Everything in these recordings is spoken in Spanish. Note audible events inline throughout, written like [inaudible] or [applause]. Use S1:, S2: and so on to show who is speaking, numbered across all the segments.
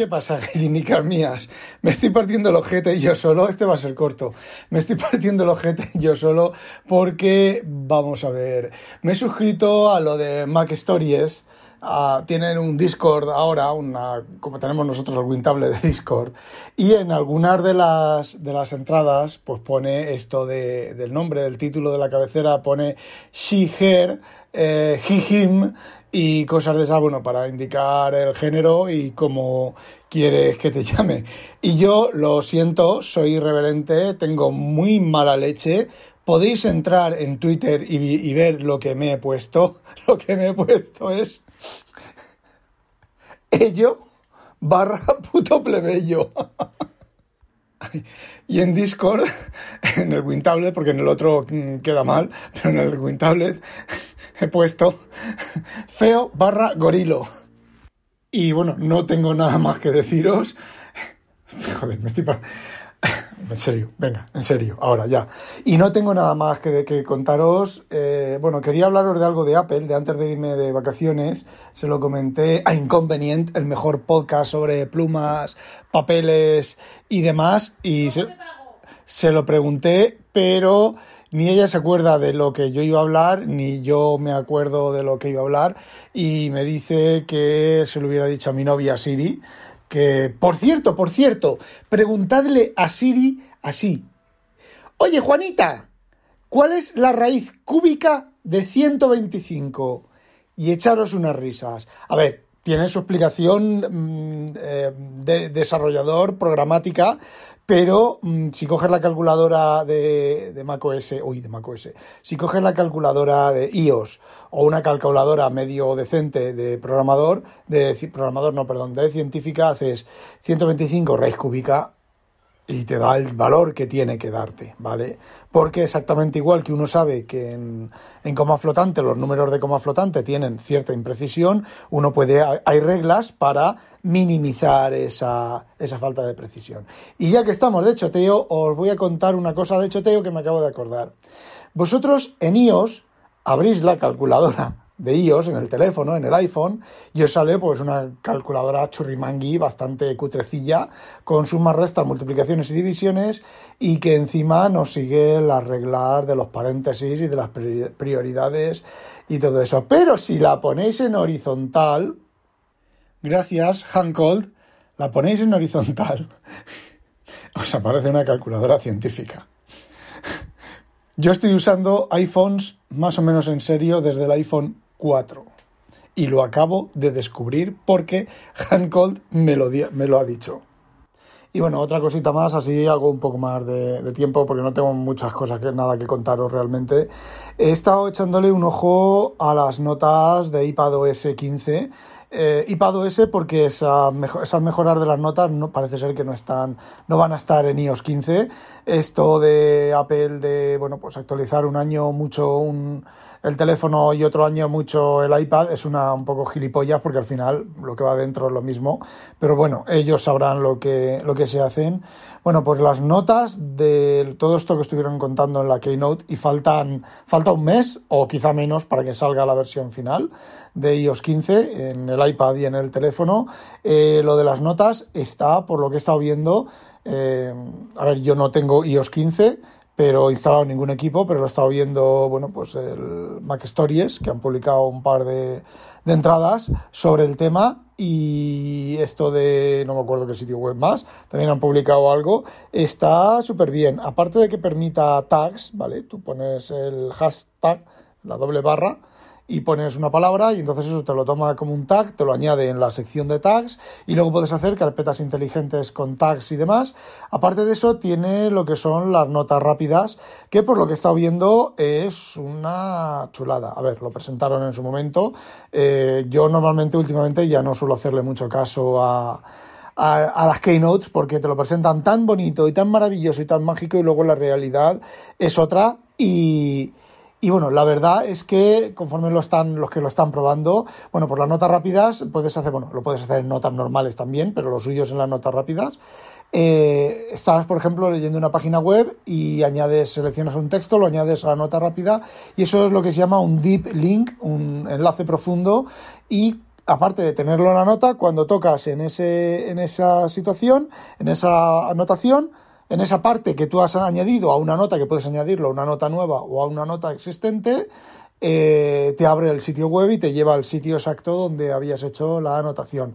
S1: ¿Qué pasa, gallinicas mías? Me estoy partiendo el ojete yo solo, este va a ser corto. Me estoy partiendo el ojete yo solo porque, vamos a ver, me he suscrito a lo de Mac Stories. Ah, tienen un Discord ahora, una, como tenemos nosotros el Wintable de Discord, y en algunas de las, de las entradas, pues pone esto de, del nombre, del título de la cabecera, pone she, her, eh, he, him, y cosas de esas, bueno, para indicar el género y cómo quieres que te [laughs] llame. Y yo lo siento, soy irreverente, tengo muy mala leche. Podéis entrar en Twitter y ver lo que me he puesto. [laughs] Lo que me he puesto es ello barra [laughs] puto plebeyo. Y en Discord, en el WinTablet, porque en el otro queda mal, pero en el WinTablet he puesto feo barra gorilo. Y bueno, no tengo nada más que deciros. Joder, me estoy... En serio, venga, en serio, ahora ya. Y no tengo nada más que, que contaros. Eh, bueno, quería hablaros de algo de Apple, de antes de irme de vacaciones. Se lo comenté a Inconvenient, el mejor podcast sobre plumas, papeles y demás. Y se, se lo pregunté, pero ni ella se acuerda de lo que yo iba a hablar, ni yo me acuerdo de lo que iba a hablar, y me dice que se lo hubiera dicho a mi novia Siri, que, por cierto, por cierto, preguntadle a Siri así. Oye, Juanita, ¿cuál es la raíz cúbica de 125? Y echaros unas risas. A ver, tiene su explicación mm, eh, de desarrollador programática, pero mm, si coges la calculadora de, de macOS, uy, de macOS, si coges la calculadora de iOS o una calculadora medio decente de programador, de programador, no, perdón, de científica, haces 125 raíz cúbica y te da el valor que tiene que darte, ¿vale? Porque exactamente igual que uno sabe que en, en, coma flotante los números de coma flotante tienen cierta imprecisión, uno puede, hay reglas para minimizar esa, esa falta de precisión. Y ya que estamos de choteo, os voy a contar una cosa de choteo que me acabo de acordar. Vosotros en iOS abrís la calculadora de iOS en el teléfono, en el iPhone, y os sale pues una calculadora churrimangui bastante cutrecilla con sumas, restas, multiplicaciones y divisiones y que encima nos sigue las reglas de los paréntesis y de las prioridades y todo eso. Pero si la ponéis en horizontal, gracias Hancold, la ponéis en horizontal, [laughs] os aparece una calculadora científica. [laughs] Yo estoy usando iPhones más o menos en serio desde el iPhone 4. Y lo acabo de descubrir porque Hancold me lo, me lo ha dicho. Y bueno, otra cosita más, así hago un poco más de, tiempo porque no tengo muchas cosas que nada que contaros realmente. He estado echándole un ojo a las notas de iPadOS 15 eh, iPadOS porque esa esas mejoras de las notas no parece ser que no están no van a estar en iOS 15 esto de Apple de bueno pues actualizar un año mucho un, el teléfono y otro año mucho el iPad es una un poco gilipollas porque al final lo que va dentro es lo mismo pero bueno ellos sabrán lo que lo que se hacen bueno pues las notas de todo esto que estuvieron contando en la keynote y faltan falta un mes o quizá menos para que salga la versión final de iOS 15 en el iPad y en el teléfono. Eh, lo de las notas está, por lo que he estado viendo, eh, a ver, yo no tengo iOS 15, pero instalado en ningún equipo, pero lo he estado viendo, bueno, pues el Mac Stories, que han publicado un par de, de entradas sobre el tema y esto de, no me acuerdo qué sitio web más, también han publicado algo, está súper bien. Aparte de que permita tags, ¿vale? Tú pones el hashtag, la doble barra, y pones una palabra y entonces eso te lo toma como un tag, te lo añade en la sección de tags y luego puedes hacer carpetas inteligentes con tags y demás. Aparte de eso tiene lo que son las notas rápidas, que por lo que he estado viendo es una chulada. A ver, lo presentaron en su momento. Eh, yo normalmente últimamente ya no suelo hacerle mucho caso a a, las keynotes porque te lo presentan tan bonito y tan maravilloso y tan mágico y luego la realidad es otra y, y bueno, la verdad es que conforme lo están, los que lo están probando, bueno, por las notas rápidas puedes hacer, bueno, lo puedes hacer en notas normales también, pero lo suyo es en las notas rápidas. Eh, estás, por ejemplo, leyendo una página web y añades, seleccionas un texto, lo añades a la nota rápida y eso es lo que se llama un deep link, un enlace profundo y aparte de tenerlo en la nota, cuando tocas en, ese, en esa situación, en esa anotación, en esa parte que tú has añadido a una nota, que puedes añadirlo a una nota nueva o a una nota existente, eh, te abre el sitio web y te lleva al sitio exacto donde habías hecho la anotación.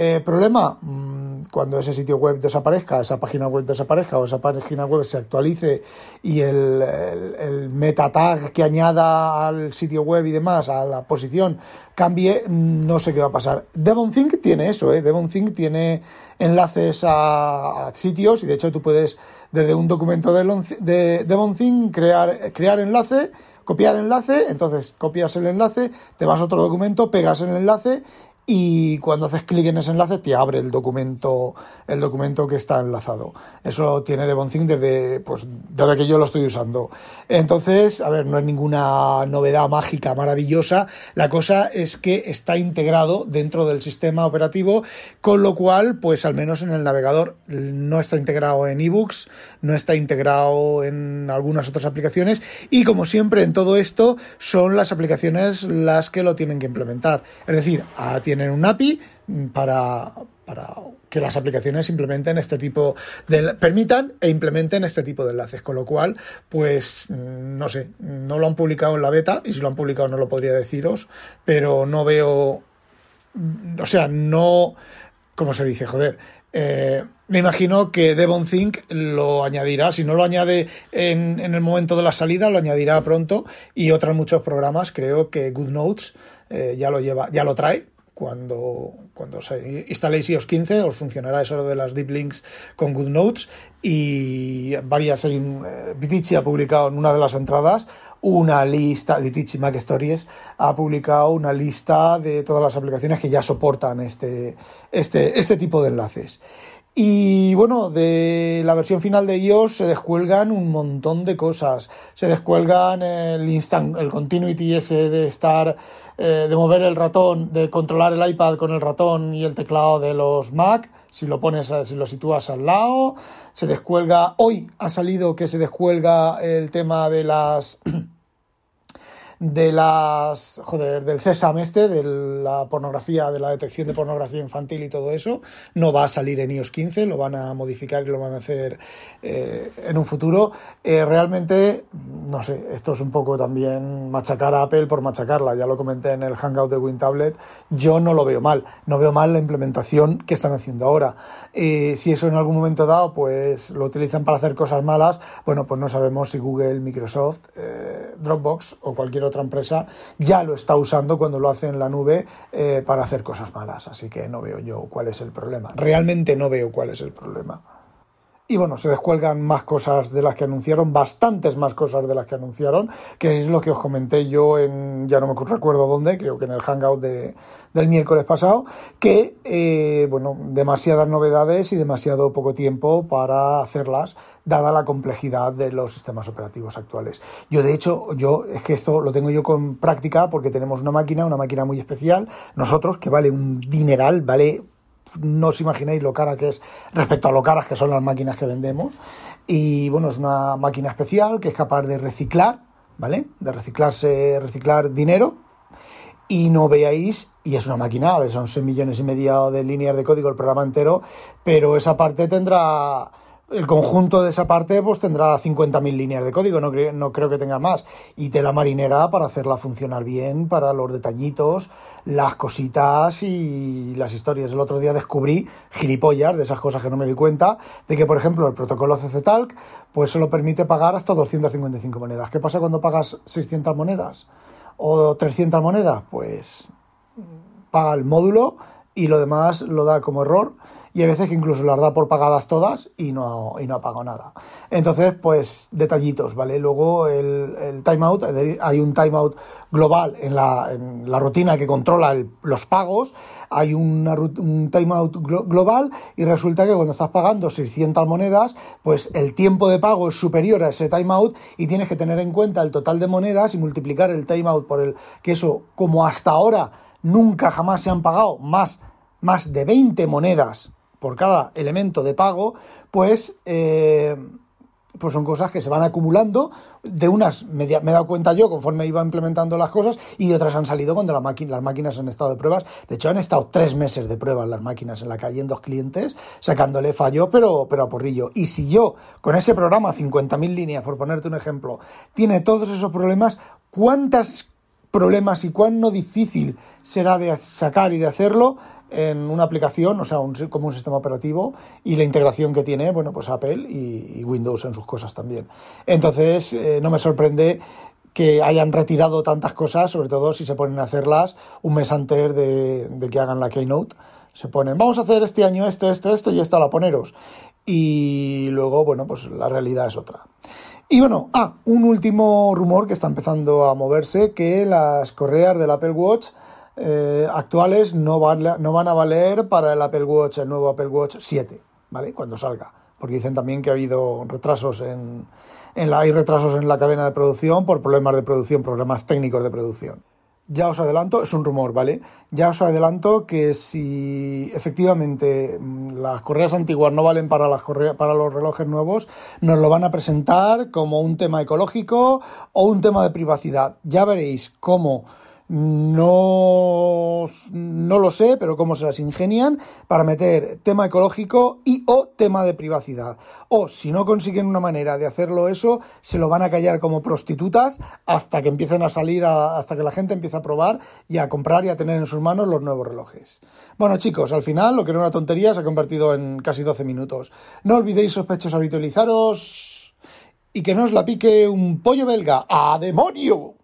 S1: Eh, problema, mm, cuando ese sitio web desaparezca, esa página web desaparezca o esa página web se actualice y el, el, meta tag que añada al sitio web y demás, a la posición, cambie, mm, no sé qué va a pasar. DevonThink tiene eso, ¿eh? DevonThink tiene enlaces a, sitios y de hecho tú puedes desde un documento de, de DevonThink crear, crear enlace copiar enlace, entonces copias el enlace, te vas a otro documento, pegas el enlace y cuando haces clic en ese enlace te abre el documento el documento que está enlazado. Eso tiene Devonthink desde pues desde que yo lo estoy usando. Entonces a ver no es ninguna novedad mágica maravillosa. La cosa es que está integrado dentro del sistema operativo con lo cual pues al menos en el navegador no está integrado en ebooks no está integrado en algunas otras aplicaciones. Y como siempre en todo esto son las aplicaciones las que lo tienen que implementar. Es decir tiene tienen un API para, para que las aplicaciones implementen este tipo de permitan e implementen este tipo de enlaces con lo cual pues no sé no lo han publicado en la beta y si lo han publicado no lo podría deciros pero no veo o sea no ¿cómo se dice joder eh, me imagino que DevonThink lo añadirá. Si no lo añade en, en, el momento de la salida, lo añadirá pronto. Y otros muchos programas, creo que GoodNotes eh, ya lo lleva, ya lo trae cuando, cuando se instaléis iOS 15 os funcionará eso de las deep links con GoodNotes y varias hay eh, ha publicado en una de las entradas una lista Vitici Mac Stories ha publicado una lista de todas las aplicaciones que ya soportan este este este tipo de enlaces y bueno, de la versión final de iOS se descuelgan un montón de cosas. Se descuelgan el instant, el continuity ese de estar eh, de mover el ratón, de controlar el iPad con el ratón y el teclado de los Mac, si lo pones, si lo sitúas al lado, se descuelga, hoy ha salido que se descuelga el tema de las [clears throat] de las joder, del CESAM este, de la pornografía, de la detección de pornografía infantil y todo eso, no va a salir en iOS 15, lo van a modificar y lo van a hacer eh, en un futuro. Eh, realmente, no sé, esto es un poco también machacar a Apple por machacarla, ya lo comenté en el Hangout de WinTablet, yo no lo veo mal, no veo mal la implementación que están haciendo ahora. Eh, si eso en algún momento dado, pues lo utilizan para hacer cosas malas, bueno, pues no sabemos si Google, Microsoft, Dropbox o cualquier otra empresa ya lo está usando cuando lo hace en la nube eh, para hacer cosas malas. Así que no veo yo cuál es el problema. Realmente no veo cuál es el problema. Y bueno, se descuelgan más cosas de las que anunciaron, bastantes más cosas de las que anunciaron, que es lo que os comenté yo en, ya no me recuerdo dónde, creo que en el Hangout de, del miércoles pasado, que, eh, bueno, demasiadas novedades y demasiado poco tiempo para hacerlas, dada la complejidad de los sistemas operativos actuales. Yo, de hecho, yo, es que esto lo tengo yo con práctica porque tenemos una máquina, una máquina muy especial, nosotros, que vale un dineral, vale no os imagináis lo cara que es respecto a lo caras que son las máquinas que vendemos. Y bueno, es una máquina especial que es capaz de reciclar, ¿vale? De reciclarse, reciclar dinero. Y no veáis, y es una máquina, a ver, son 6 millones y medio de líneas de código el programa entero, pero esa parte tendrá el conjunto de esa parte pues tendrá 50.000 líneas de código, no, no, creo que tenga más. Y tela marinera para hacerla funcionar bien, para los detallitos, las cositas y las historias. El otro día descubrí gilipollas de esas cosas que no me di cuenta, de que por ejemplo el protocolo CCTalk pues solo permite pagar hasta 255 monedas. ¿Qué pasa cuando pagas 600 monedas o 300 monedas? Pues paga el módulo y lo demás lo da como error y hay veces que incluso las da por pagadas todas y no, y no ha pagado nada. Entonces, pues detallitos, ¿vale? Luego el, el timeout, hay un timeout global en la, en la rutina que controla los pagos, hay un timeout global y resulta que cuando estás pagando 600 monedas, pues el tiempo de pago es superior a ese timeout y tienes que tener en cuenta el total de monedas y multiplicar el timeout por el que eso, como hasta ahora nunca jamás se han pagado más, más de 20 monedas por cada elemento de pago, pues, eh, pues son cosas que se van acumulando. De unas me, he dado cuenta yo conforme iba implementando las cosas y de otras han salido cuando la las máquinas han estado de pruebas. De hecho, han estado tres meses de pruebas las máquinas en la calle en dos clientes, sacándole fallo, pero, pero a porrillo. Y si yo, con ese programa, 50.000 líneas, por ponerte un ejemplo, tiene todos esos problemas, ¿cuántos problemas y cuán no difícil será de sacar y de hacerlo? en una aplicación, o sea, como un sistema operativo y la integración que tiene, bueno, pues Apple y, Windows en sus cosas también. Entonces, eh, no me sorprende que hayan retirado tantas cosas, sobre todo si se ponen a hacerlas un mes antes de, que hagan la Keynote. Se ponen, vamos a hacer este año esto, esto, esto y esto la poneros. Y luego, bueno, pues la realidad es otra. Y bueno, ah, un último rumor que está empezando a moverse, que las correas del Apple Watch eh, actuales no van, no van a valer para el Apple Watch, el nuevo Apple Watch 7, ¿vale? Cuando salga. Porque dicen también que ha habido retrasos en, en la, hay retrasos en la cadena de producción por problemas de producción, problemas técnicos de producción. Ya os adelanto, es un rumor, ¿vale? Ya os adelanto que si efectivamente mm, las correas antiguas no valen para, las para los relojes nuevos, nos lo van a presentar como un tema ecológico o un tema de privacidad. Ya veréis cómo no, no lo sé, pero cómo se las ingenian para meter tema ecológico y o tema de privacidad. O si no consiguen una manera de hacerlo eso, se lo van a callar como prostitutas hasta que empiecen a salir, hasta que la gente empiece a probar y a comprar y a tener en sus manos los nuevos relojes. Bueno chicos, al final lo que era una tontería se ha convertido en casi 12 minutos. No olvidéis sospechosos habitualizaros y que no os la pique un pollo belga. ¡A demonio!